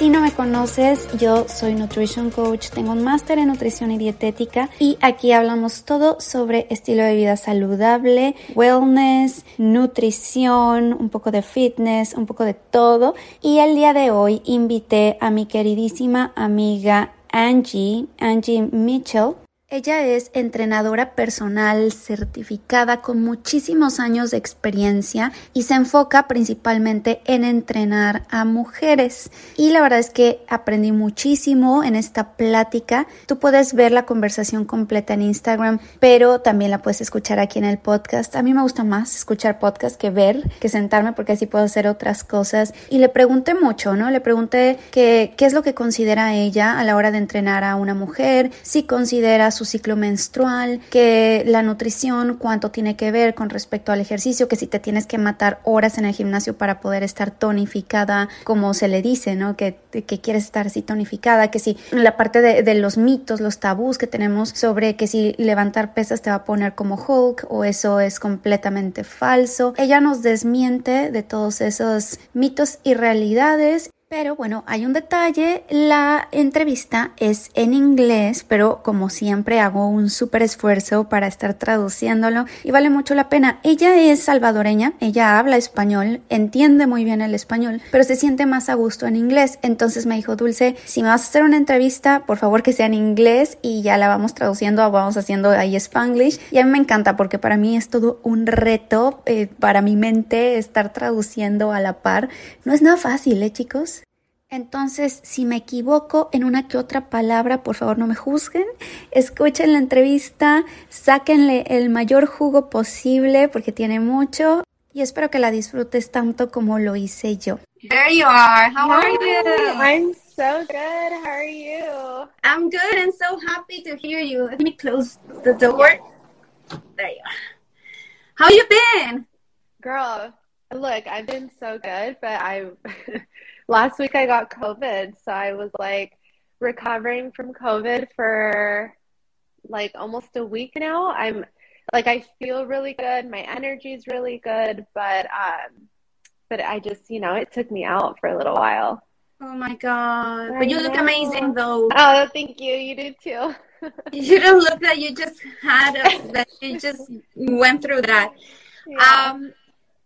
Si no me conoces, yo soy Nutrition Coach, tengo un máster en nutrición y dietética y aquí hablamos todo sobre estilo de vida saludable, wellness, nutrición, un poco de fitness, un poco de todo. Y el día de hoy invité a mi queridísima amiga Angie, Angie Mitchell, ella es entrenadora personal certificada con muchísimos años de experiencia y se enfoca principalmente en entrenar a mujeres. Y la verdad es que aprendí muchísimo en esta plática. Tú puedes ver la conversación completa en Instagram, pero también la puedes escuchar aquí en el podcast. A mí me gusta más escuchar podcast que ver, que sentarme porque así puedo hacer otras cosas. Y le pregunté mucho, ¿no? Le pregunté qué es lo que considera ella a la hora de entrenar a una mujer, si considera su ciclo menstrual, que la nutrición, cuánto tiene que ver con respecto al ejercicio, que si te tienes que matar horas en el gimnasio para poder estar tonificada, como se le dice, ¿no? Que, que quieres estar así tonificada, que si la parte de los mitos, los tabús que tenemos sobre que si levantar pesas te va a poner como Hulk o eso es completamente falso. Ella nos desmiente de todos esos mitos y realidades pero bueno, hay un detalle, la entrevista es en inglés, pero como siempre hago un súper esfuerzo para estar traduciéndolo y vale mucho la pena. Ella es salvadoreña, ella habla español, entiende muy bien el español, pero se siente más a gusto en inglés. Entonces me dijo, Dulce, si me vas a hacer una entrevista, por favor que sea en inglés y ya la vamos traduciendo, vamos haciendo ahí spanglish. Y a mí me encanta porque para mí es todo un reto eh, para mi mente estar traduciendo a la par. No es nada fácil, ¿eh chicos? Entonces, si me equivoco en una que otra palabra, por favor no me juzguen. Escuchen la entrevista, sáquenle el mayor jugo posible porque tiene mucho y espero que la disfrutes tanto como lo hice yo. There you are. How are you? I'm so good. How are you? I'm good and so happy to hear you. Let me close the door. There you are. How you been? Girl, look, I've been so good, but I last week I got COVID, so I was like recovering from COVID for like almost a week now. I'm like I feel really good. My energy is really good, but um but I just, you know, it took me out for a little while. Oh my god. But you look amazing though. Oh, thank you. You do too. you don't look that you just had a, that you just went through that. Yeah. Um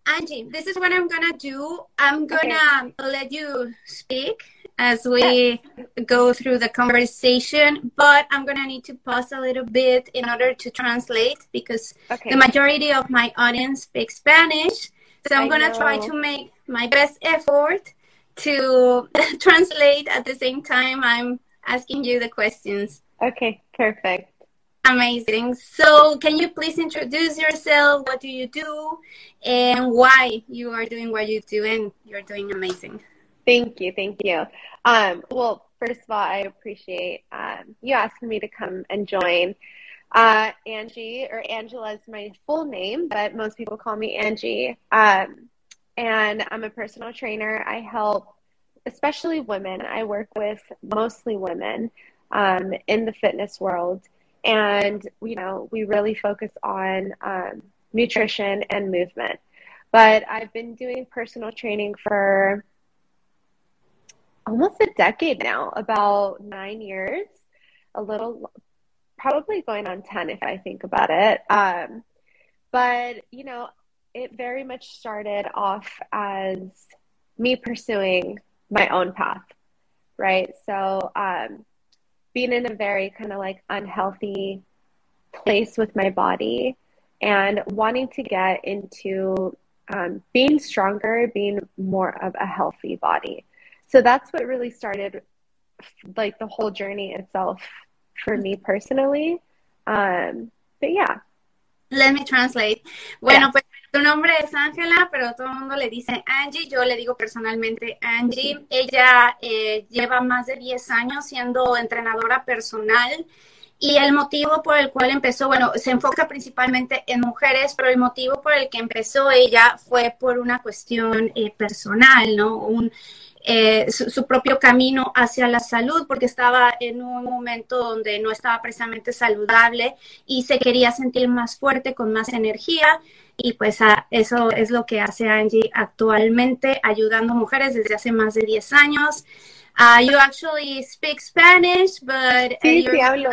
Angie, this is what I'm gonna do. I'm gonna okay. let you speak as we go through the conversation, but I'm gonna need to pause a little bit in order to translate because okay. the majority of my audience speaks Spanish. So I'm I gonna know. try to make my best effort to translate at the same time I'm asking you the questions. Okay, perfect. Amazing. So, can you please introduce yourself? What do you do? And why you are doing what you do? And you're doing amazing. Thank you. Thank you. Um, well, first of all, I appreciate um, you asking me to come and join. Uh, Angie, or Angela is my full name, but most people call me Angie. Um, and I'm a personal trainer. I help, especially women. I work with mostly women um, in the fitness world and you know we really focus on um, nutrition and movement. But i've been doing personal training for almost a decade now about nine years a little probably going on 10 if i think about it. Um, but you know it very much started off as me pursuing my own path right? So um, being in a very kind of like unhealthy place with my body and wanting to get into um, being stronger, being more of a healthy body. So that's what really started like the whole journey itself for me personally. Um, but yeah. Let me translate. Bueno, pues Su nombre es Ángela, pero todo el mundo le dice Angie. Yo le digo personalmente Angie. Ella eh, lleva más de 10 años siendo entrenadora personal. Y el motivo por el cual empezó, bueno, se enfoca principalmente en mujeres, pero el motivo por el que empezó ella fue por una cuestión eh, personal, ¿no? Un, eh, su, propio camino hacia la salud, porque estaba en un momento donde no estaba precisamente saludable y se quería sentir más fuerte, con más energía. Y pues eso es lo que hace Angie actualmente, ayudando mujeres desde hace más de 10 años. Uh, you actually speak Spanish, but... Sí, sí hablo.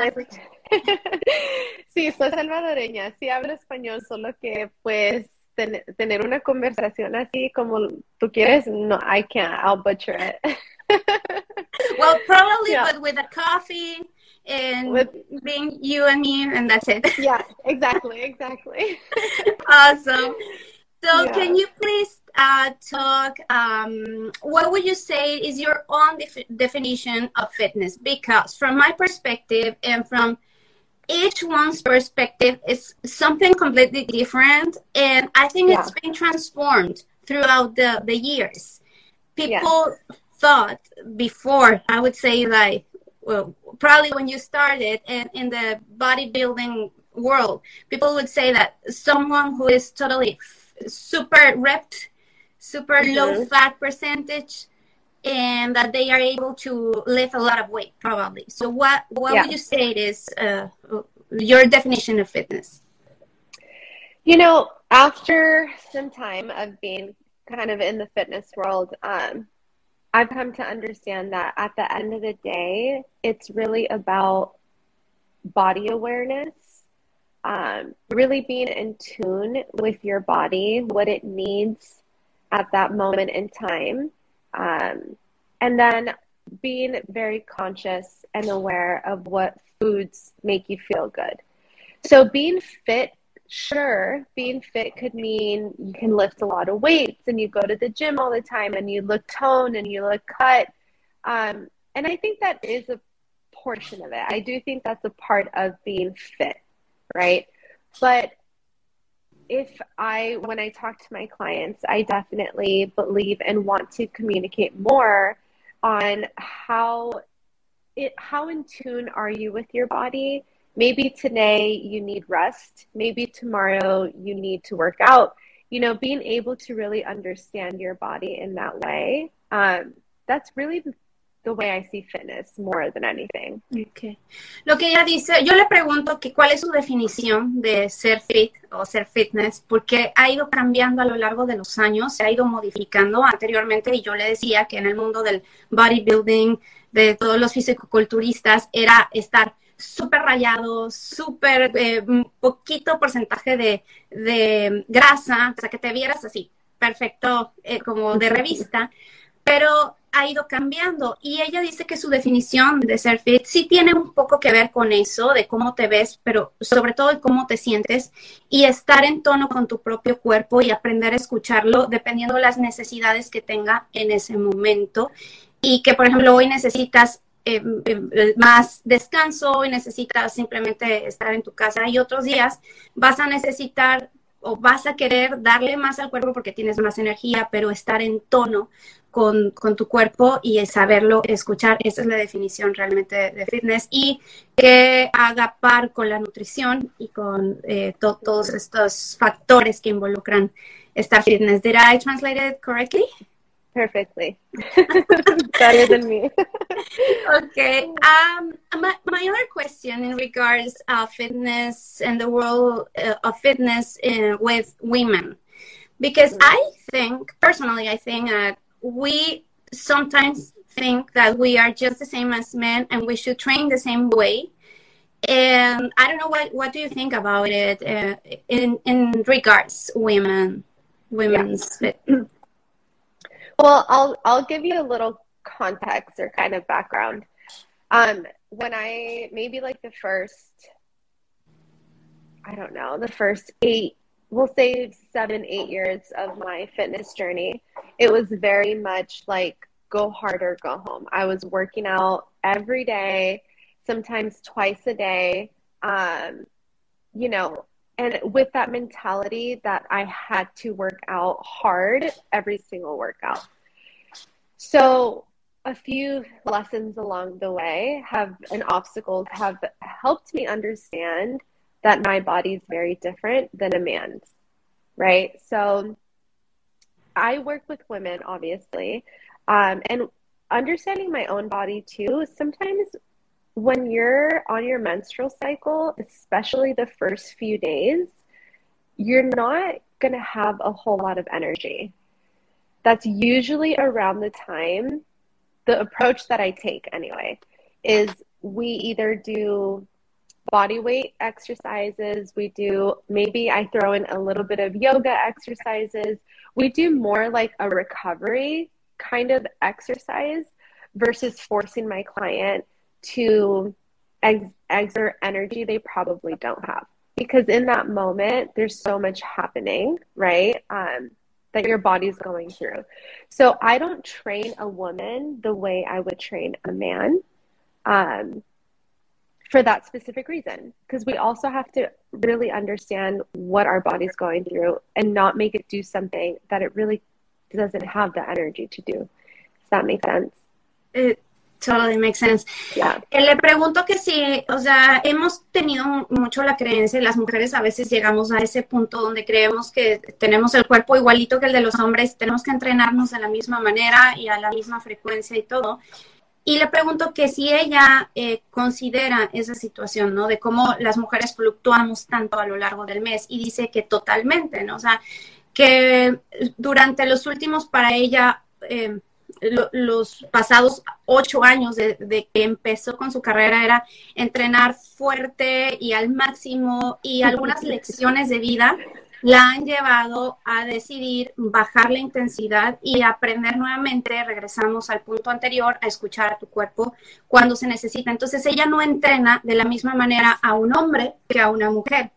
sí, soy salvadoreña, sí hablo español, solo que pues ten, tener una conversación así como tú quieres, no, I can't, I'll butcher it. well, probably, yeah. but with a coffee and with, being you and me, and that's it. yeah, exactly, exactly. awesome. So, yeah. can you please uh, talk? Um, what would you say is your own def- definition of fitness? Because, from my perspective, and from each one's perspective is something completely different and i think yeah. it's been transformed throughout the, the years people yeah. thought before i would say like well probably when you started in, in the bodybuilding world people would say that someone who is totally super ripped super mm-hmm. low fat percentage and that they are able to lift a lot of weight probably. So what what yeah. would you say is uh, your definition of fitness? You know after some time of being kind of in the fitness world um, i've come to understand that at the end of the day it's really about body awareness um, really being in tune with your body what it needs at that moment in time um, and then being very conscious and aware of what foods make you feel good. So being fit, sure, being fit could mean you can lift a lot of weights and you go to the gym all the time and you look toned and you look cut. Um, and I think that is a portion of it. I do think that's a part of being fit, right? But if I, when I talk to my clients, I definitely believe and want to communicate more on how it, how in tune are you with your body? Maybe today you need rest. Maybe tomorrow you need to work out. You know, being able to really understand your body in that way, um, that's really the way I see fitness more than anything. Okay. Lo que ella dice, yo le pregunto que cuál es su definición de ser fit o ser fitness, porque ha ido cambiando a lo largo de los años, se ha ido modificando anteriormente y yo le decía que en el mundo del bodybuilding, de todos los fisicoculturistas, era estar súper rayado, súper eh, poquito porcentaje de, de, grasa, o sea, que te vieras así, perfecto, eh, como de revista, pero ha ido cambiando. Y ella dice que su definición de ser fit sí tiene un poco que ver con eso, de cómo te ves, pero sobre todo cómo te sientes y estar en tono con tu propio cuerpo y aprender a escucharlo dependiendo de las necesidades que tenga en ese momento. Y que por ejemplo hoy necesitas eh, eh, más descanso, hoy necesitas simplemente estar en tu casa y otros días vas a necesitar o vas a querer darle más al cuerpo porque tienes más energía, pero estar en tono con, con, tu cuerpo y saberlo escuchar. Esa es la definición realmente de fitness y que haga par con la nutrición y con eh, to todos estos factores que involucran esta fitness. Did I translate it correctly? Perfectly. Better than me. okay. Um, my, my other question in regards of fitness and the world uh, of fitness uh, with women, because mm-hmm. I think personally, I think that we sometimes think that we are just the same as men and we should train the same way. And I don't know what what do you think about it uh, in in regards women women's yeah. Well, I'll I'll give you a little context or kind of background. Um, when I maybe like the first, I don't know, the first eight, we'll say seven, eight years of my fitness journey, it was very much like go hard or go home. I was working out every day, sometimes twice a day. Um, you know, and with that mentality that I had to work out hard every single workout. So a few lessons along the way have and obstacles have helped me understand that my body is very different than a man's, right? So I work with women, obviously, um, and understanding my own body too. Sometimes when you're on your menstrual cycle, especially the first few days, you're not going to have a whole lot of energy. That's usually around the time, the approach that I take anyway, is we either do body weight exercises, we do maybe I throw in a little bit of yoga exercises. We do more like a recovery kind of exercise versus forcing my client to ex- exert energy they probably don't have. Because in that moment there's so much happening right um, that your body's going through. So i don't train a woman the way i would train a man um, for that specific reason. Because we also have to really understand what our body's going through and not make it do something that it really doesn't have the energy to do. Does that make sense? It Totally makes sense. Eh, le pregunto que si, o sea, hemos tenido mucho la creencia, y las mujeres a veces llegamos a ese punto donde creemos que tenemos el cuerpo igualito que el de los hombres, tenemos que entrenarnos de la misma manera y a la misma frecuencia y todo. Y le pregunto que si ella eh, considera esa situación, ¿no? De cómo las mujeres fluctuamos tanto a lo largo del mes y dice que totalmente, ¿no? O sea, que durante los últimos para ella... Eh, los pasados ocho años de, que empezó con su carrera era entrenar fuerte y al máximo y algunas lecciones de vida la han llevado a decidir bajar la intensidad y aprender nuevamente, regresamos al punto anterior, a escuchar a tu cuerpo cuando se necesita. Entonces ella no entrena de la misma manera a un hombre que a una mujer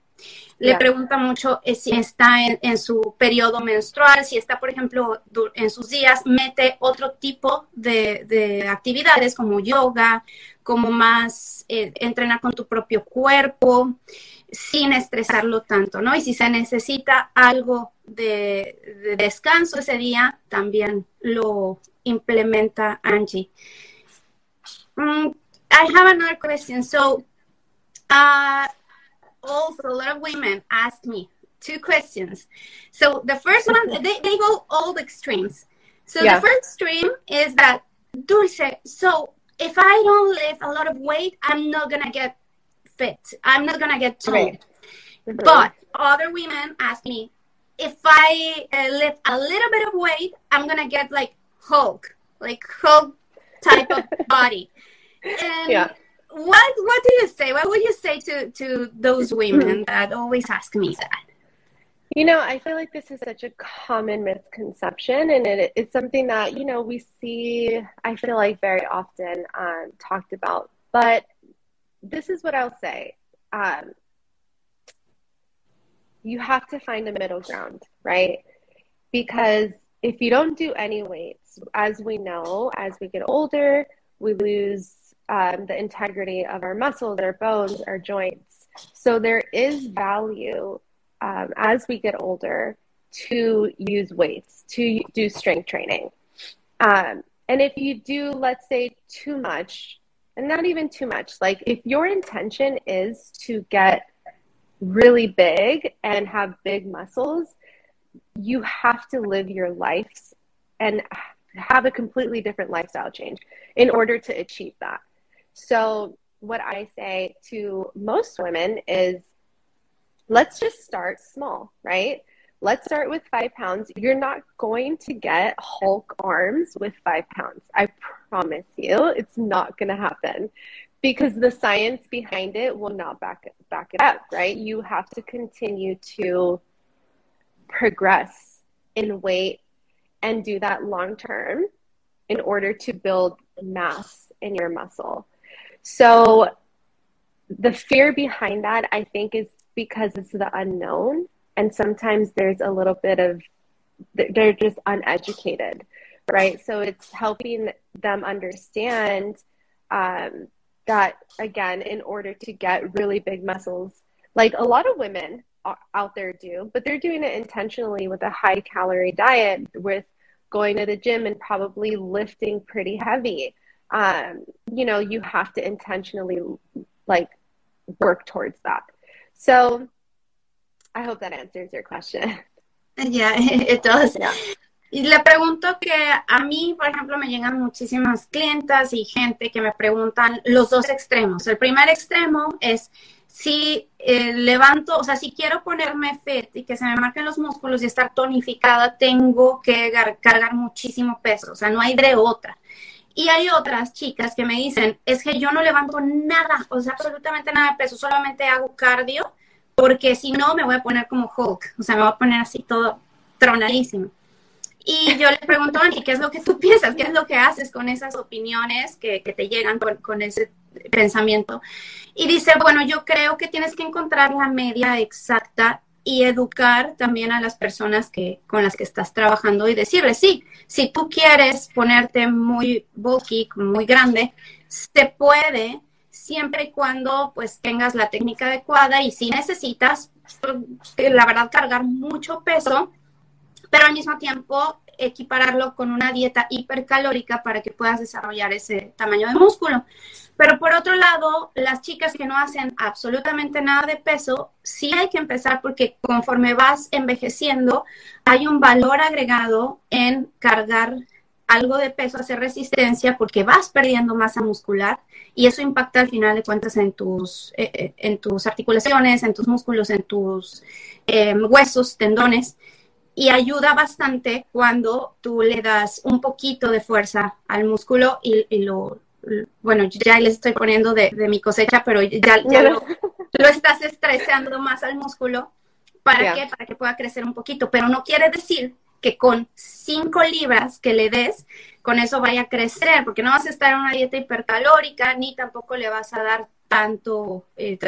le pregunta mucho eh, si está en, su periodo menstrual, si está, por ejemplo, en sus días, mete otro tipo de, actividades como yoga, como más eh, entrenar con tu propio cuerpo, sin estresarlo tanto, ¿no? Y si se necesita algo de, descanso ese día, también lo implementa Angie. Mm, I have another question. So, uh, also a lot of women ask me two questions. So the first one, they, they go all the extremes. So yeah. the first extreme is that Dulce, so if I don't lift a lot of weight, I'm not gonna get fit. I'm not gonna get toned. Right. Mm-hmm. But other women ask me, if I uh, lift a little bit of weight, I'm gonna get like Hulk, like Hulk type of body. And yeah what what do you say? What would you say to to those women that always ask me that? You know, I feel like this is such a common misconception, and it, it's something that you know we see. I feel like very often um, talked about, but this is what I'll say. Um, you have to find a middle ground, right? Because if you don't do any weights, as we know, as we get older, we lose um, the integrity of our muscles, our bones, our joints. So there is value um, as we get older to use weights, to do strength training. Um, and if you do, let's say, too much, and not even too much, like if your intention is to get really big and have big muscles, you have to live your life and have a completely different lifestyle change in order to achieve that. So, what I say to most women is let's just start small, right? Let's start with five pounds. You're not going to get Hulk arms with five pounds. I promise you, it's not going to happen because the science behind it will not back back it up, right? You have to continue to progress in weight and do that long term in order to build mass in your muscle. So the fear behind that, I think, is because it's the unknown. And sometimes there's a little bit of, they're just uneducated, right? So it's helping them understand um, that, again, in order to get really big muscles, like a lot of women out there do, but they're doing it intentionally with a high calorie diet, with going to the gym and probably lifting pretty heavy. Um, you know, you have to intentionally like work towards that. So I hope that answers your question. Yeah, it does. Yeah. Y le pregunto que a mí, por ejemplo, me llegan muchísimas clientas y gente que me preguntan los dos extremos. El primer extremo es si eh, levanto, o sea, si quiero ponerme fit y que se me marquen los músculos y estar tonificada, tengo que cargar muchísimo peso, o sea, no hay de otra. Y hay otras chicas que me dicen, es que yo no levanto nada, o sea, absolutamente nada de peso, solamente hago cardio, porque si no me voy a poner como Hulk, o sea, me voy a poner así todo tronadísimo. Y yo le pregunto, Angie, ¿qué es lo que tú piensas? ¿Qué es lo que haces con esas opiniones que, que te llegan con, con ese pensamiento. Y dice, bueno, yo creo que tienes que encontrar la media exacta y educar también a las personas que, con las que estás trabajando y decirles, sí, si tú quieres ponerte muy bulky, muy grande, se puede siempre y cuando pues tengas la técnica adecuada y si necesitas, la verdad, cargar mucho peso, pero al mismo tiempo equipararlo con una dieta hipercalórica para que puedas desarrollar ese tamaño de músculo. Pero por otro lado, las chicas que no hacen absolutamente nada de peso, sí hay que empezar porque conforme vas envejeciendo, hay un valor agregado en cargar algo de peso, hacer resistencia, porque vas perdiendo masa muscular y eso impacta al final de cuentas en tus, eh, eh, en tus articulaciones, en tus músculos, en tus eh, huesos, tendones y ayuda bastante cuando tú le das un poquito de fuerza al músculo y, lo, bueno, ya le estoy poniendo de, mi cosecha, pero ya, lo, estás estresando más al músculo. ¿Para qué? Para que pueda crecer un poquito, pero no quiere decir que con cinco libras que le des, con eso vaya a crecer, porque no vas a estar en una dieta hipercalórica, ni tampoco le vas a dar tanto, eh,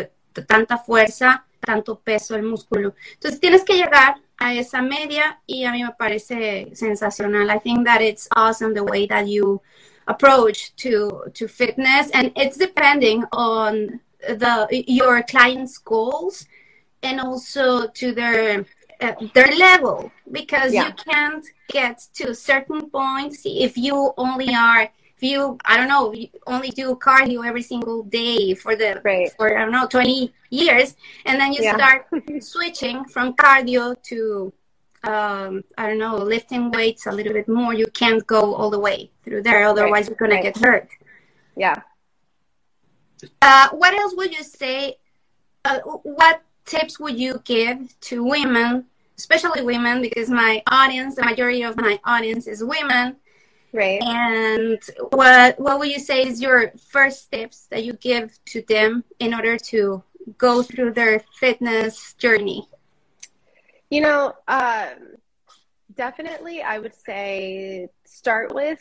tanta fuerza, tanto peso al músculo. Entonces tienes que llegar a esa media y a mí me parece sensacional. I think that it's awesome the way that you approach to to fitness and it's depending on the your clients goals and also to their uh, their level because yeah. you can't get to certain points if you only are you I don't know you only do cardio every single day for the right. for I don't know 20 years and then you yeah. start switching from cardio to um, I don't know lifting weights a little bit more you can't go all the way through there otherwise right. you're gonna right. get hurt yeah uh, what else would you say uh, what tips would you give to women especially women because my audience the majority of my audience is women Right. And what what would you say is your first steps that you give to them in order to go through their fitness journey? You know, um, definitely I would say start with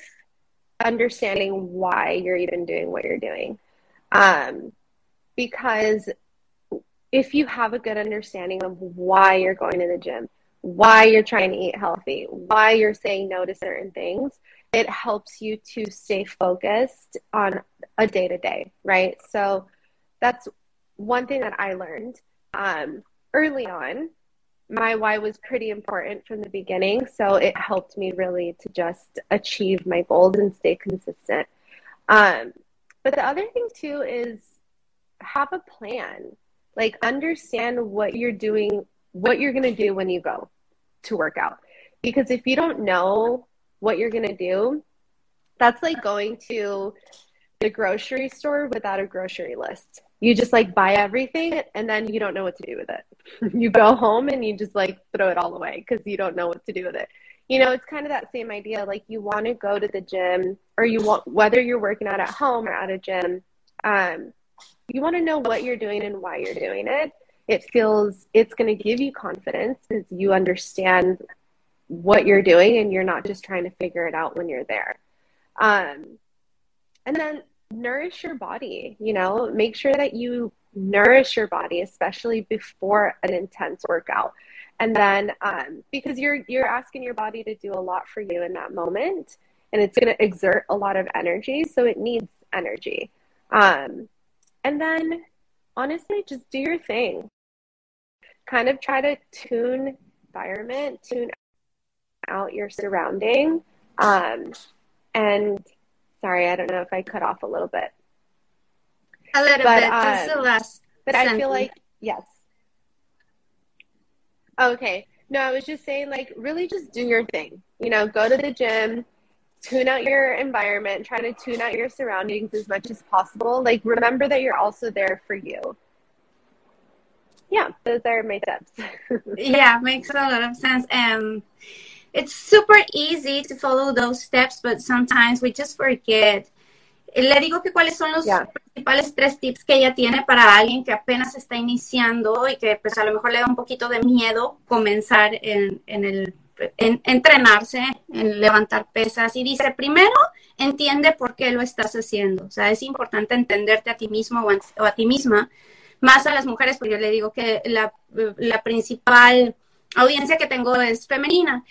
understanding why you're even doing what you're doing. Um, because if you have a good understanding of why you're going to the gym, why you're trying to eat healthy, why you're saying no to certain things, it helps you to stay focused on a day to day, right? So that's one thing that I learned um, early on. My why was pretty important from the beginning, so it helped me really to just achieve my goals and stay consistent. Um, but the other thing too is have a plan. Like understand what you're doing, what you're going to do when you go to work out. Because if you don't know what you're going to do, that's like going to the grocery store without a grocery list. You just like buy everything and then you don't know what to do with it. you go home and you just like throw it all away because you don't know what to do with it. You know, it's kind of that same idea. Like you want to go to the gym or you want, whether you're working out at home or at a gym, um, you want to know what you're doing and why you're doing it. It feels it's going to give you confidence because you understand what you're doing and you're not just trying to figure it out when you're there. Um, and then nourish your body, you know, make sure that you nourish your body, especially before an intense workout. And then um, because you're you're asking your body to do a lot for you in that moment, and it's going to exert a lot of energy, so it needs energy. Um, and then honestly, just do your thing kind of try to tune environment, tune out your surrounding. Um, and sorry, I don't know if I cut off a little bit. A little but, bit, um, just the last. But sentence. I feel like yes. Okay. No, I was just saying, like, really just do your thing. You know, go to the gym, tune out your environment, try to tune out your surroundings as much as possible. Like, remember that you're also there for you. Yeah, those are my tips. yeah, makes a lot of sense. And it's super easy to follow those steps, but sometimes we just forget. Le digo que cuáles son los yeah. principales tres tips que ella tiene para alguien que apenas está iniciando y que pues a lo mejor le da un poquito de miedo comenzar en, en el en, entrenarse, en levantar pesas. Y dice, primero, entiende por qué lo estás haciendo. O sea, es importante entenderte a ti mismo o a, ti misma, más a las mujeres, porque yo le digo que la, la principal audiencia que tengo es femenina.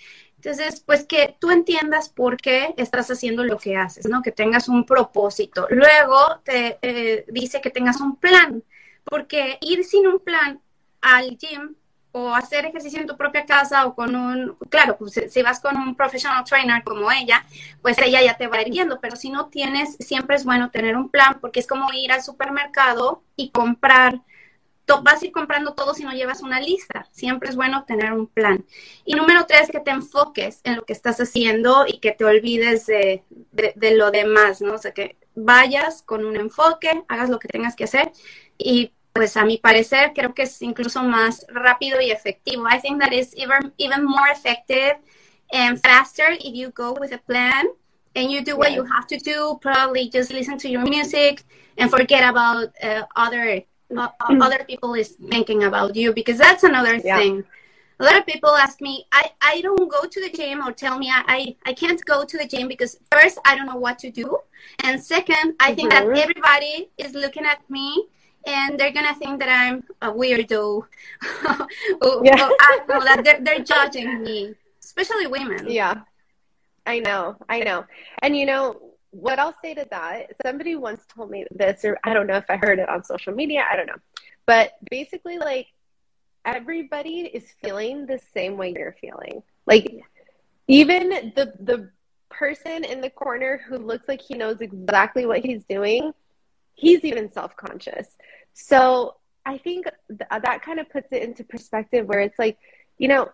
Entonces, pues que tú entiendas por qué estás haciendo lo que haces, ¿no? Que tengas un propósito. Luego te eh, dice que tengas un plan, porque ir sin un plan al gym o hacer ejercicio en tu propia casa o con un, claro, pues si vas con un professional trainer como ella, pues ella ya te va a ir guiando, pero si no tienes, siempre es bueno tener un plan porque es como ir al supermercado y comprar, vas a ir comprando todo si no llevas una lista, siempre es bueno tener un plan. Y número tres, que te enfoques en lo que estás haciendo y que te olvides de, de lo demás, ¿no? O sea, que vayas con un enfoque, hagas lo que tengas que hacer y pues a mi parecer creo que es incluso más rápido y efectivo. I think that is even even more effective and faster if you go with a plan and you do what you have to do. Probably just listen to your music and forget about uh, other uh, other people is thinking about you because that's another yeah. thing. A lot of people ask me, I, I don't go to the gym or tell me I, I, can't go to the gym because first, I don't know what to do. And second, I mm-hmm. think that mm-hmm. everybody is looking at me and they're gonna think that I'm a weirdo. yeah. I know that they're, they're judging me, especially women. Yeah, I know, I know. And you know what I'll say to that? Somebody once told me this, or I don't know if I heard it on social media. I don't know, but basically, like everybody is feeling the same way you're feeling. Like even the the person in the corner who looks like he knows exactly what he's doing he's even self-conscious so i think th- that kind of puts it into perspective where it's like you know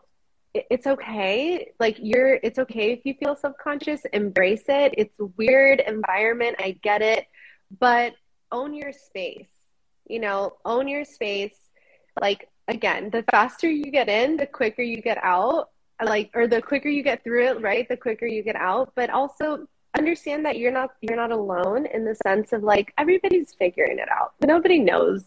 it's okay. Like you're it's okay if you feel subconscious embrace it. It's weird environment i get it. But own your space you know own your space. Like again the faster you get in the quicker you get out like or the quicker you get through it right? The quicker you get out. But also understand that you're not you're not alone in the sense of like everybody's figuring it out. Nobody knows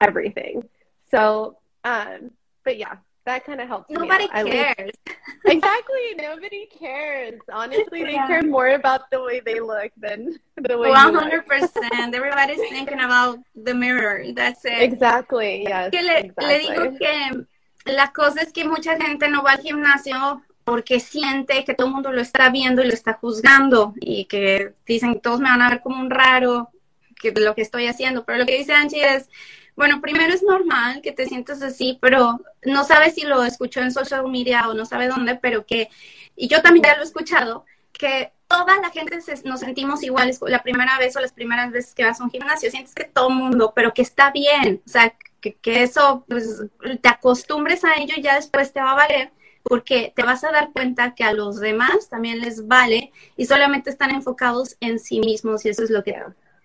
everything. So, um, but yeah, that kind of helps. Nobody cares. exactly. Nobody cares. Honestly, they yeah. care more about the way they look than the way. One hundred percent. Everybody's thinking about the mirror. That's it. Exactly. Yes. Que le, exactly. le digo que la cosa es que mucha gente no va al gimnasio porque siente que todo el mundo lo está viendo y lo está juzgando y que dicen todos me van a ver como un raro que lo que estoy haciendo. Pero lo que dice Angie es, bueno, primero es normal que te sientas así, pero no sabes si lo escuchó en social media o no sabe dónde, pero que, y yo también ya lo he escuchado, que toda la gente nos sentimos iguales la primera vez o las primeras veces que vas a un gimnasio, sientes que todo mundo, pero que está bien, o sea, que, eso, pues, te acostumbres a ello y ya después te va a valer porque te vas a dar cuenta que a los demás también les vale y solamente están enfocados en sí mismos y eso es lo que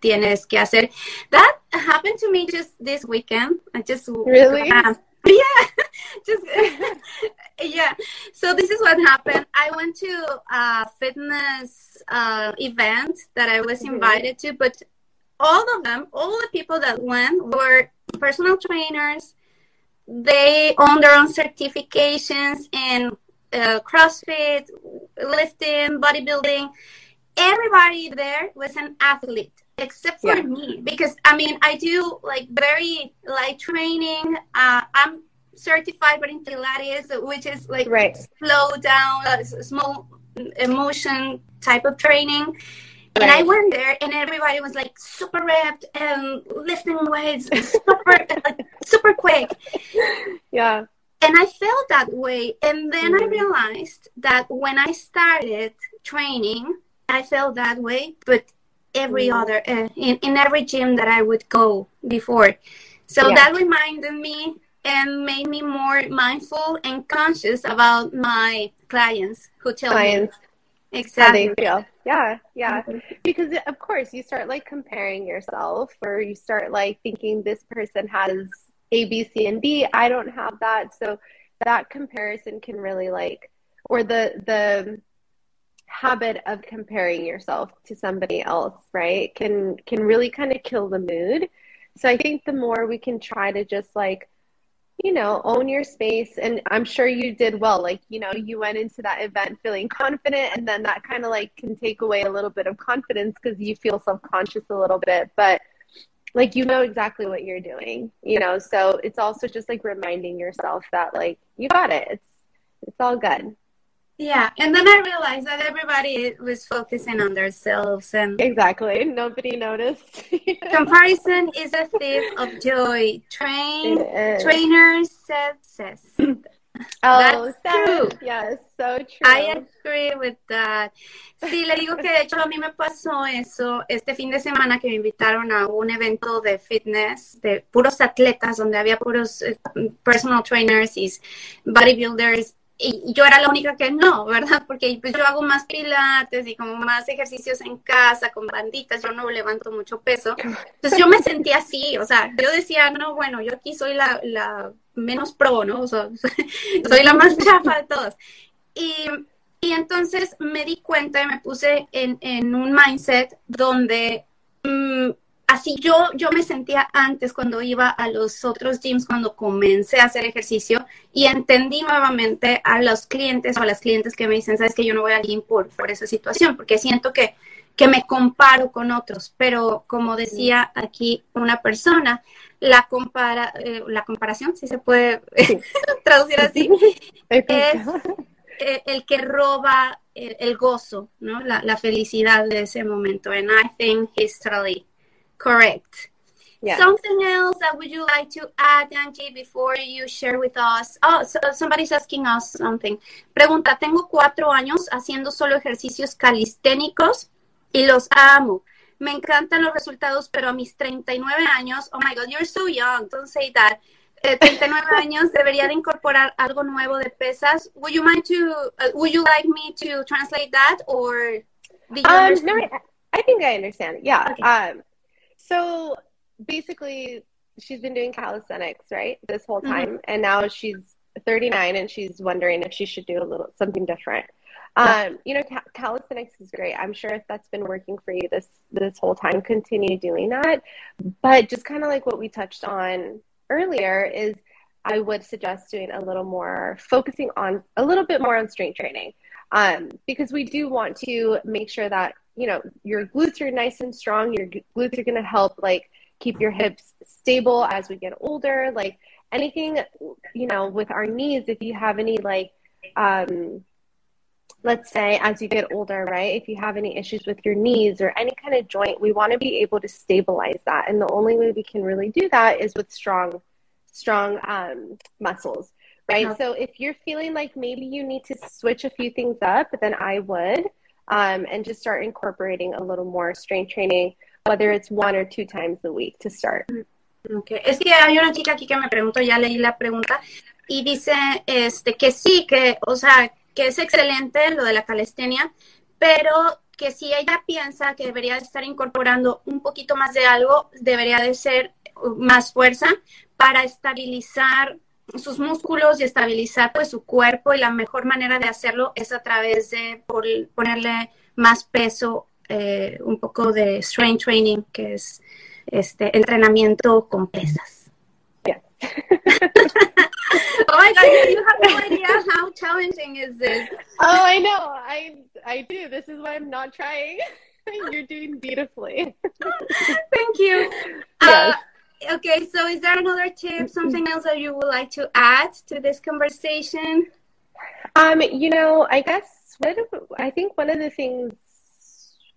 tienes que hacer. That happened to me just this weekend. I just really. Uh, yeah, just yeah. So this is what happened. I went to a fitness uh, event that I was mm-hmm. invited to, but all of them, all the people that went were personal trainers, they own their own certifications in uh, CrossFit, lifting, bodybuilding. Everybody there was an athlete except for yeah. me because I mean I do like very light training. Uh, I'm certified but in Pilates, which is like right. slow down, uh, small emotion type of training. Right. And I went there, and everybody was like super ripped and lifting weights, super, like, super quick. Yeah. And I felt that way. And then mm. I realized that when I started training, I felt that way, but every mm. other, uh, in, in every gym that I would go before. So yeah. that reminded me and made me more mindful and conscious about my clients who tell clients. me exactly how they feel. Yeah, yeah. Mm-hmm. Because of course you start like comparing yourself or you start like thinking this person has A, B, C, and D. I don't have that. So that comparison can really like or the the habit of comparing yourself to somebody else, right? Can can really kind of kill the mood. So I think the more we can try to just like you know, own your space. And I'm sure you did well. Like, you know, you went into that event feeling confident, and then that kind of like can take away a little bit of confidence because you feel self conscious a little bit. But like, you know exactly what you're doing, you know, so it's also just like reminding yourself that, like, you got it. It's, it's all good. Yeah, and then I realized that everybody was focusing on themselves and exactly nobody noticed. comparison is a thief of joy. Train trainers said says. Oh, That's true. Yes, so true. I agree with that. Sí, le digo que de hecho a mí me pasó eso este fin de semana que me invitaron a un evento de fitness de puros atletas donde había puros eh, personal trainers y bodybuilders y yo era la única que no, ¿verdad? Porque pues yo hago más pilates y como más ejercicios en casa con banditas, yo no levanto mucho peso. Entonces yo me sentía así, o sea, yo decía, no, bueno, yo aquí soy la, la menos pro, ¿no? O sea, soy la más chafa de todos. Y, y entonces me di cuenta y me puse en, en un mindset donde así yo, yo me sentía antes cuando iba a los otros gyms, cuando comencé a hacer ejercicio y entendí nuevamente a los clientes o a las clientes que me dicen, sabes que yo no voy al gym por, por esa situación, porque siento que, que me comparo con otros, pero como decía aquí una persona, la, compara, eh, la comparación, si se puede traducir así, es el que roba el, gozo, ¿no? La, la, felicidad de ese momento. And I think history Correct. Yeah. Something else that would you like to add, Angie, before you share with us? Oh, so somebody's asking us something. Pregunta, tengo cuatro años haciendo solo ejercicios calisténicos y los amo. Me encantan los resultados, pero a mis 39 años, oh my God, you're so young, don't say that. Eh, 39 años debería de incorporar algo nuevo de pesas. Would you mind to, uh, would you like me to translate that or? Um, no, I, I, think I understand. Yeah. Okay. Um, So basically, she's been doing calisthenics, right, this whole mm-hmm. time, mm-hmm. and now she's 39 and she's wondering if she should do a little something different. Um, you know, ca- calisthenics is great. I'm sure if that's been working for you this this whole time, continue doing that. But just kind of like what we touched on earlier is I would suggest doing a little more focusing on a little bit more on strength training. Um, because we do want to make sure that you know your glutes are nice and strong. Your glutes are going to help like keep your hips stable as we get older. Like anything you know with our knees if you have any like um let's say as you get older right if you have any issues with your knees or any kind of joint we want to be able to stabilize that. And the only way we can really do that is with strong strong um, muscles right? Uh-huh. so if you're feeling like maybe you need to switch a few things up then i would um, and just start incorporating a little more strength training, whether it's one or two times a week to start. Okay. Es que hay una chica aquí que me preguntó, ya leí la pregunta, y dice este, que sí, que, o sea, que es excelente lo de la calistenia, pero que si ella piensa que debería estar incorporando un poquito más de algo, debería de ser más fuerza para estabilizar sus músculos y estabilizar pues su cuerpo y la mejor manera de hacerlo es a través de por, ponerle más peso, eh, un poco de strength training, que es este entrenamiento con pesas. Yeah. oh my god, you have no idea how challenging is this. Oh, I know. I I do. This is why I'm not trying. You're doing beautifully. Thank you. Yes. Uh, okay, so is there another tip, something else that you would like to add to this conversation? Um, you know, I guess what I think one of the things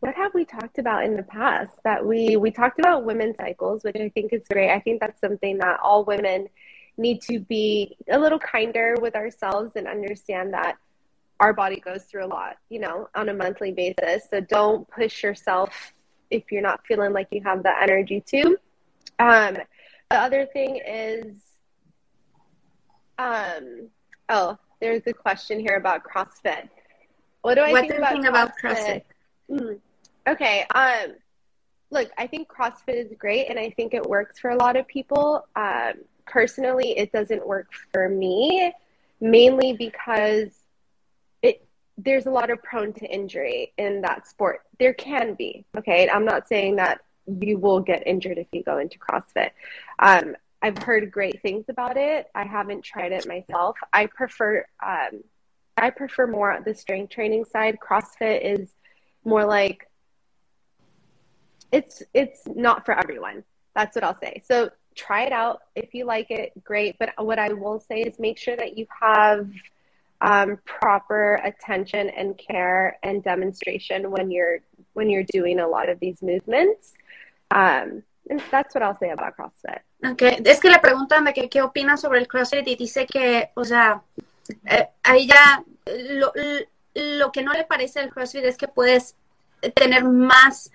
what have we talked about in the past that we we talked about women's cycles which i think is great. I think that's something that all women need to be a little kinder with ourselves and understand that our body goes through a lot you know on a monthly basis. So don't push yourself if you're not feeling like you have the energy to um the other thing is um oh there's a question here about crossfit what do I what think, about, about CrossFit? CrossFit? Mm. Okay. Um, look, I think CrossFit is great, and I think it works for a lot of people. Um, personally, it doesn't work for me, mainly because it there's a lot of prone to injury in that sport. There can be. Okay, I'm not saying that you will get injured if you go into CrossFit. Um, I've heard great things about it. I haven't tried it myself. I prefer um, I prefer more the strength training side. CrossFit is more like it's it's not for everyone. That's what I'll say. So try it out. If you like it, great. But what I will say is make sure that you have um, proper attention and care and demonstration when you're when you're doing a lot of these movements. Um, that's what I'll say about CrossFit. Okay. Es que le preguntan de que qué opina sobre el CrossFit y dice que, o sea, eh, a lo, lo, que no le parece al CrossFit es que puedes tener más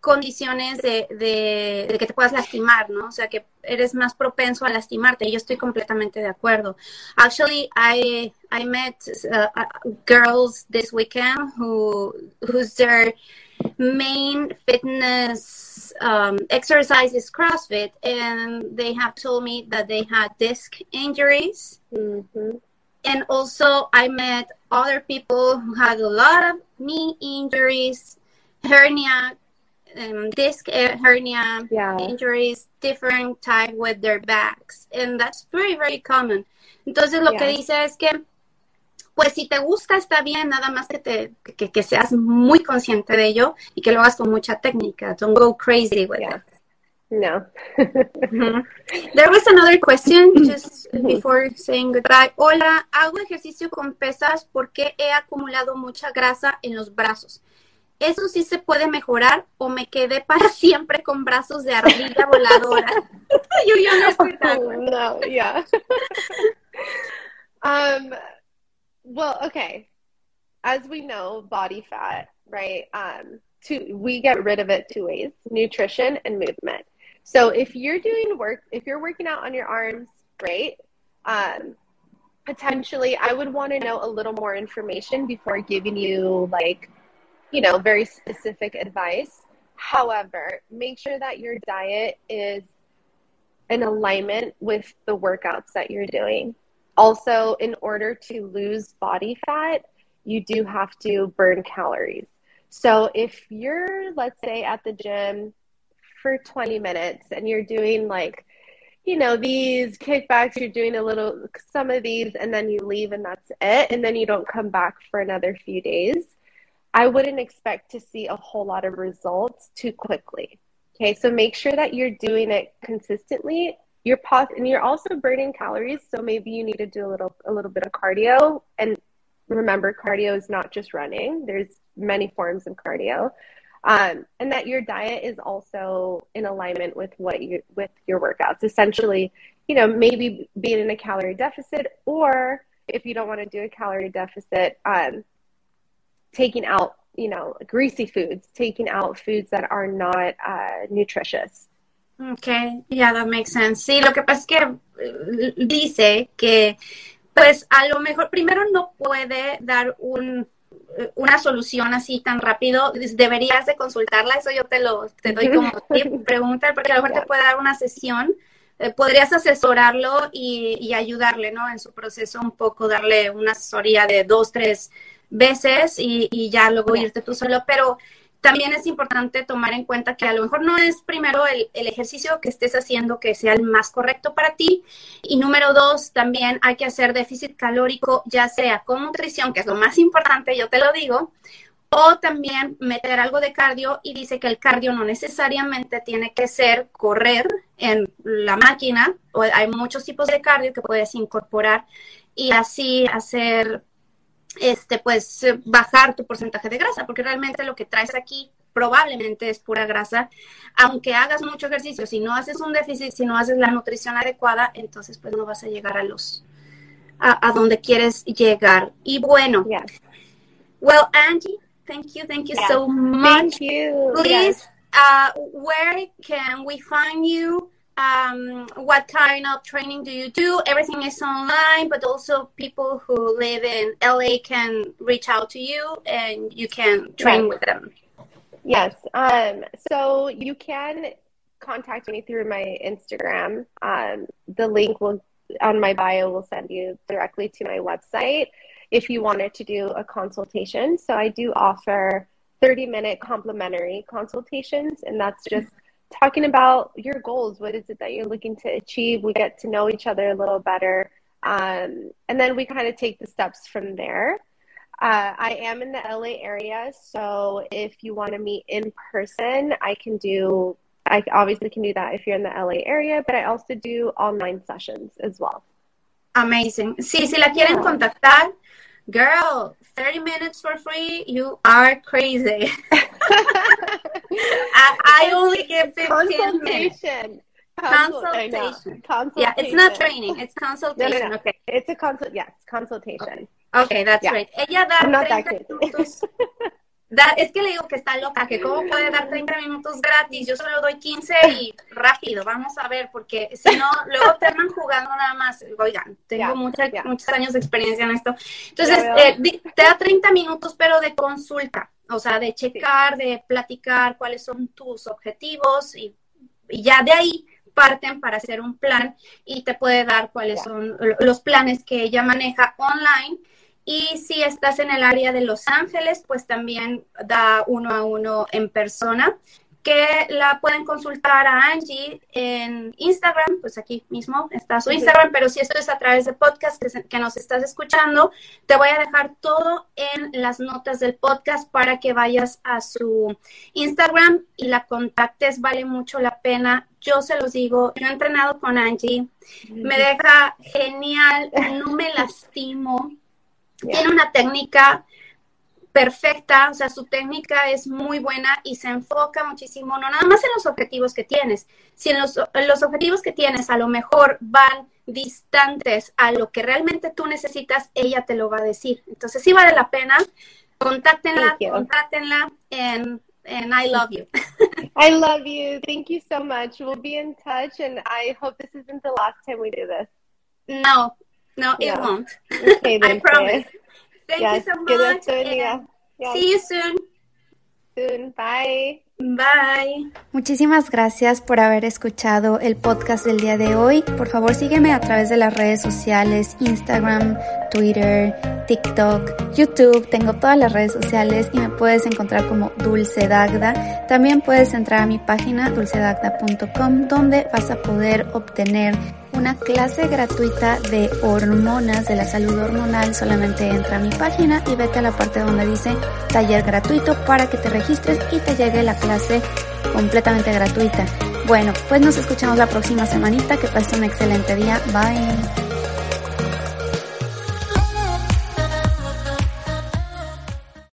condiciones de, de, de, que te puedas lastimar, ¿no? O sea, que eres más propenso a lastimarte. Yo estoy completamente de acuerdo. Actually, I, I met uh, girls this weekend who, who's their main fitness um, exercise is CrossFit, and they have told me that they had disc injuries. Mm-hmm and also I met other people who had a lot of knee injuries, hernia, um, disc hernia yeah. injuries, different type with their backs, and that's very very common. Entonces lo yeah. que dice es que pues si te gusta está bien, nada más que te que, que, seas muy consciente de ello y que lo hagas con mucha técnica. Don't go crazy with yeah. it. No. mm-hmm. There was another question just before saying goodbye. Hola, hago ejercicio con pesas porque he acumulado mucha grasa en los brazos. ¿Eso sí se puede mejorar o me quedé para siempre con brazos de ardilla voladora? you, you understand that one. No, yeah. um, well, okay. As we know, body fat, right? Um, two, we get rid of it two ways: nutrition and movement. So if you're doing work, if you're working out on your arms, great. Um, potentially, I would want to know a little more information before giving you like, you know, very specific advice. However, make sure that your diet is in alignment with the workouts that you're doing. Also, in order to lose body fat, you do have to burn calories. So if you're, let's say, at the gym for 20 minutes and you're doing like you know these kickbacks you're doing a little some of these and then you leave and that's it and then you don't come back for another few days i wouldn't expect to see a whole lot of results too quickly okay so make sure that you're doing it consistently you're pos- and you're also burning calories so maybe you need to do a little a little bit of cardio and remember cardio is not just running there's many forms of cardio um, and that your diet is also in alignment with what you with your workouts. Essentially, you know, maybe being in a calorie deficit, or if you don't want to do a calorie deficit, um, taking out you know greasy foods, taking out foods that are not uh, nutritious. Okay, yeah, that makes sense. Sí, lo que pasa es que eh, dice que, pues, a lo mejor primero no puede dar un una solución así tan rápido, deberías de consultarla, eso yo te lo te doy como pregunta, porque a lo mejor te puede dar una sesión, eh, podrías asesorarlo y, y, ayudarle, ¿no? En su proceso un poco, darle una asesoría de dos, tres veces y, y ya luego irte tú solo, pero también es importante tomar en cuenta que a lo mejor no es primero el, ejercicio que estés haciendo que sea el más correcto para ti. Y número dos, también hay que hacer déficit calórico, ya sea con nutrición, que es lo más importante, yo te lo digo, o también meter algo de cardio y dice que el cardio no necesariamente tiene que ser correr en la máquina, o hay muchos tipos de cardio que puedes incorporar y así hacer este, pues bajar tu porcentaje de grasa, porque realmente lo que traes aquí probablemente es pura grasa, aunque hagas mucho ejercicio, si no haces un déficit, si no haces la nutrición adecuada, entonces pues no vas a llegar a los, a, donde quieres llegar. Y bueno, well, Angie, thank you, thank you so much. Thank you. Please, uh, where can we find you? Um, what kind of training do you do? Everything is online, but also people who live in LA can reach out to you and you can train with them. Yes. Um, so you can contact me through my Instagram. Um, the link will on my bio will send you directly to my website if you wanted to do a consultation. So I do offer 30 minute complimentary consultations, and that's just talking about your goals. What is it that you're looking to achieve? We get to know each other a little better. Um, and then we kind of take the steps from there. Uh, I am in the LA area, so if you want to meet in person, I can do. I obviously can do that if you're in the LA area, but I also do online sessions as well. Amazing. Sí, si la quieren contactar, girl, 30 minutes for free, you are crazy. I, I, only give 15 minutes. Consultation. consultation. Yeah, it's not training, it's consultation. No, no, no. Okay. It's a consult yes, consultation. Okay, okay that's yeah. right. Ella da 30 minutos. Es que le digo que está loca, que cómo puede dar 30 minutos gratis, yo solo doy 15 y rápido, vamos a ver, porque si no, luego terminan jugando nada más. Oigan, tengo muchos años de experiencia en esto. Entonces, eh, te da 30 minutos, pero de consulta, o sea, de checar, de platicar cuáles son tus objetivos y, ya de ahí parten para hacer un plan y te puede dar cuáles son los planes que ella maneja online y si estás en el área de Los Ángeles, pues también da uno a uno en persona, que la pueden consultar a Angie en Instagram, pues aquí mismo está su Instagram, pero si esto es a través de podcast que, nos estás escuchando, te voy a dejar todo en las notas del podcast para que vayas a su Instagram y la contactes, vale mucho la pena. Yo se los digo, yo he entrenado con Angie, me deja genial, no me lastimo, tiene una técnica perfecta, o sea, su técnica es muy buena y se enfoca muchísimo, no nada más en los objetivos que tienes, si en los, los objetivos que tienes a lo mejor van distantes a lo que realmente tú necesitas, ella te lo va a decir. Entonces sí vale la pena, contáctenla, contáctenla en and I love you. I love you. Thank you so much. We'll be in touch and I hope this isn't the last time we do this. No, no, it won't. Okay, I promise. Thank yes, you so much. Yes. See you soon. Soon. Bye. Bye. Muchísimas gracias por haber escuchado el podcast del día de hoy. Por favor, sígueme a través de las redes sociales, Instagram, Twitter, TikTok, YouTube. Tengo todas las redes sociales y me puedes encontrar como Dulce Dagda. También puedes entrar a mi página dulcedagda.com donde vas a poder obtener una clase gratuita de hormonas, de la salud hormonal, solamente entra a mi página y vete a la parte donde dice taller gratuito para que te registres y te llegue la clase completamente gratuita. Bueno, pues nos escuchamos la próxima semanita. Que pasen un excelente día. Bye.